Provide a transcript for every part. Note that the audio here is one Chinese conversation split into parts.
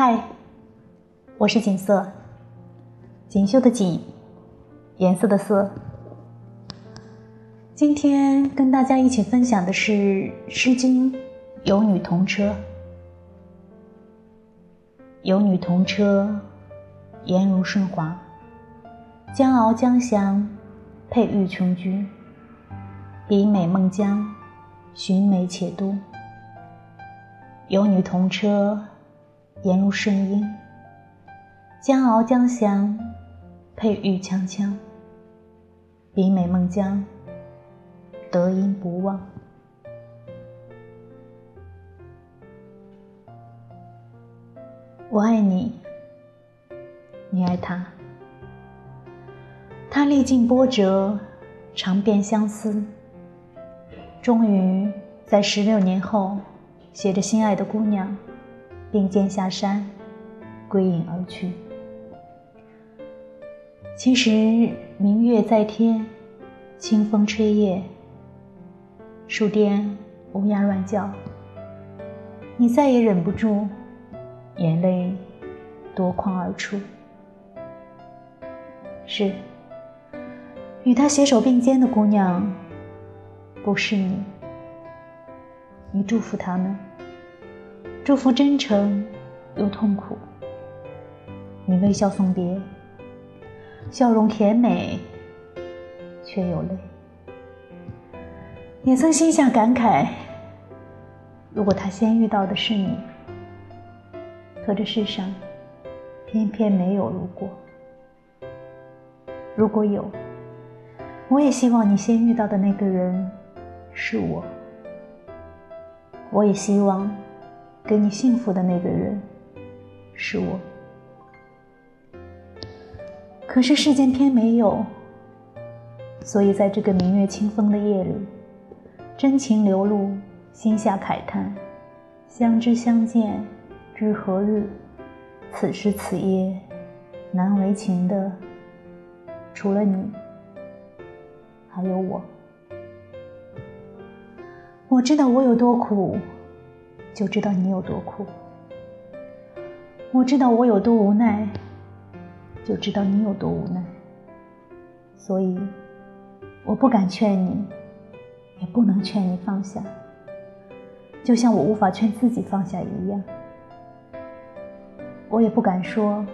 嗨，我是锦瑟，锦绣的锦，颜色的色。今天跟大家一起分享的是《诗经·有女同车》。有女同车，颜如舜华。江翱江翔，佩玉琼居。比美孟姜，寻美且都。有女同车。颜如舜英，江敖江翔，佩玉锵锵。比美孟姜，德音不忘。我爱你，你爱他。他历尽波折，尝遍相思，终于在十六年后，携着心爱的姑娘。并肩下山，归隐而去。其实明月在天，清风吹叶，树巅乌鸦乱叫，你再也忍不住，眼泪夺眶而出。是，与他携手并肩的姑娘，不是你。你祝福他们。祝福真诚又痛苦，你微笑送别，笑容甜美，却有泪。也曾心下感慨：如果他先遇到的是你，可这世上偏偏没有如果。如果有，我也希望你先遇到的那个人是我。我也希望。给你幸福的那个人是我，可是世间偏没有，所以在这个明月清风的夜里，真情流露，心下慨叹：相知相见知何日？此时此夜难为情的，除了你，还有我。我知道我有多苦。就知道你有多苦，我知道我有多无奈，就知道你有多无奈。所以，我不敢劝你，也不能劝你放下，就像我无法劝自己放下一样。我也不敢说，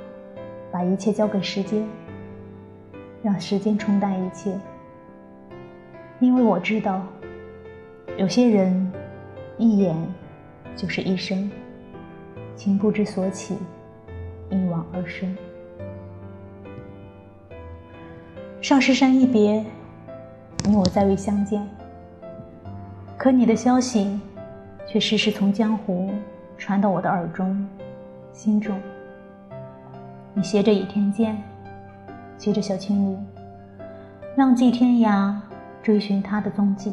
把一切交给时间，让时间冲淡一切，因为我知道，有些人一眼。就是一生，情不知所起，一往而深。上师山一别，你我再未相见，可你的消息却时时从江湖传到我的耳中、心中。你携着倚天剑，骑着小青驴，浪迹天涯，追寻他的踪迹。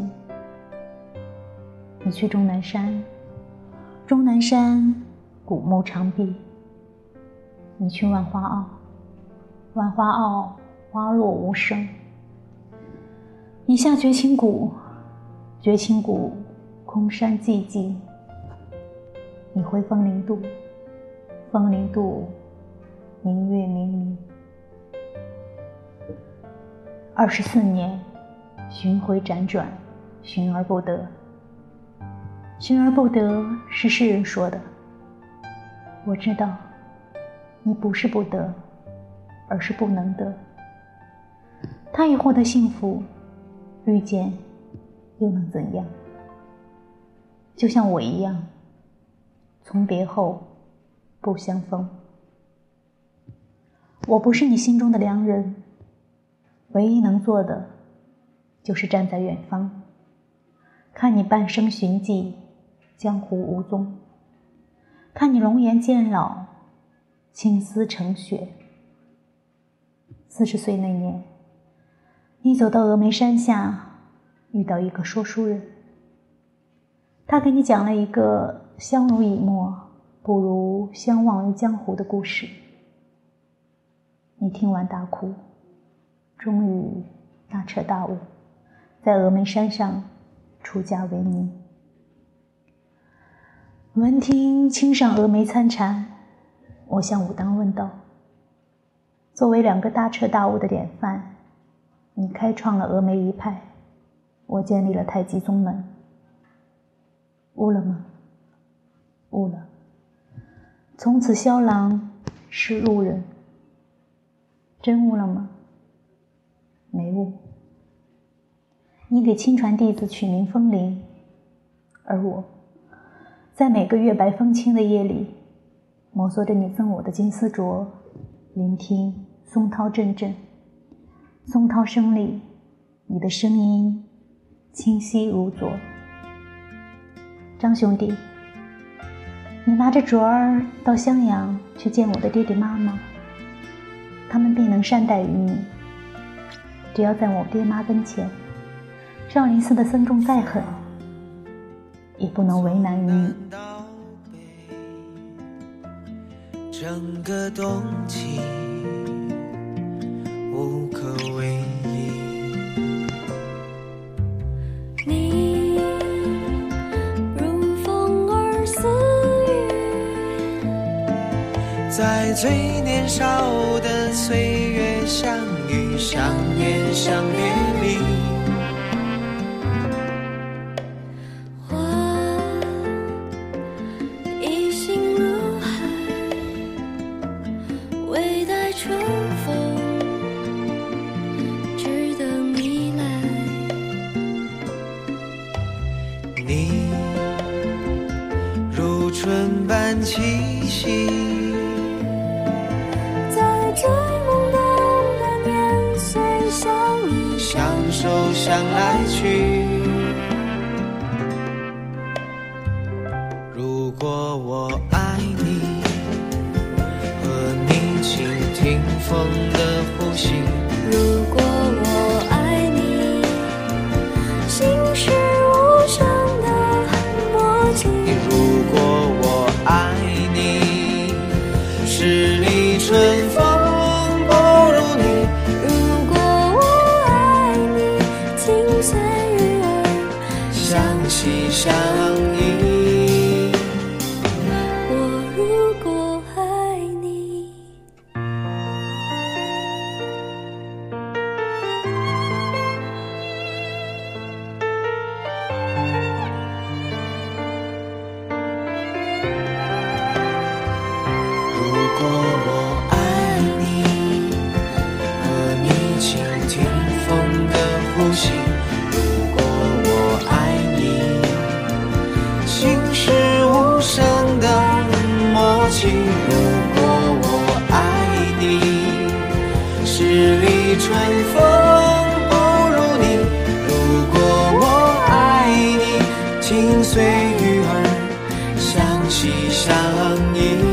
你去终南山。终南山，古木长壁。你去万花坳，万花坳花落无声。你下绝情谷，绝情谷空山寂寂。你回枫林渡，枫林渡明月明明。二十四年，巡回辗转，寻而不得。寻而不得是世人说的，我知道，你不是不得，而是不能得。他已获得幸福，遇见又能怎样？就像我一样，从别后不相逢。我不是你心中的良人，唯一能做的，就是站在远方，看你半生寻迹。江湖无踪，看你容颜渐老，青丝成雪。四十岁那年，你走到峨眉山下，遇到一个说书人，他给你讲了一个相濡以沫不如相忘于江湖的故事。你听完大哭，终于大彻大悟，在峨眉山上出家为尼。闻听青上峨眉参禅，我向武当问道：“作为两个大彻大悟的典范，你开创了峨眉一派，我建立了太极宗门，悟了吗？悟了。从此萧郎是路人。真悟了吗？没悟。你给亲传弟子取名风铃，而我，在每个月白风清的夜里。”摩挲着你赠我的金丝镯，聆听松涛阵阵，松涛声里，你的声音清晰如昨。张兄弟，你拿着镯儿到襄阳去见我的爹爹妈妈，他们必能善待于你。只要在我爹妈跟前，少林寺的僧众再狠，也不能为难于你。整个冬季无可为依。你如风儿似雨，在最年少的岁月相遇、相恋、气息，在最懵懂的年岁相依相守相来去。如果我相依。我如果爱你，如果我。情，如果我爱你，十里春风不如你；如果我爱你，心随雨儿相惜相依。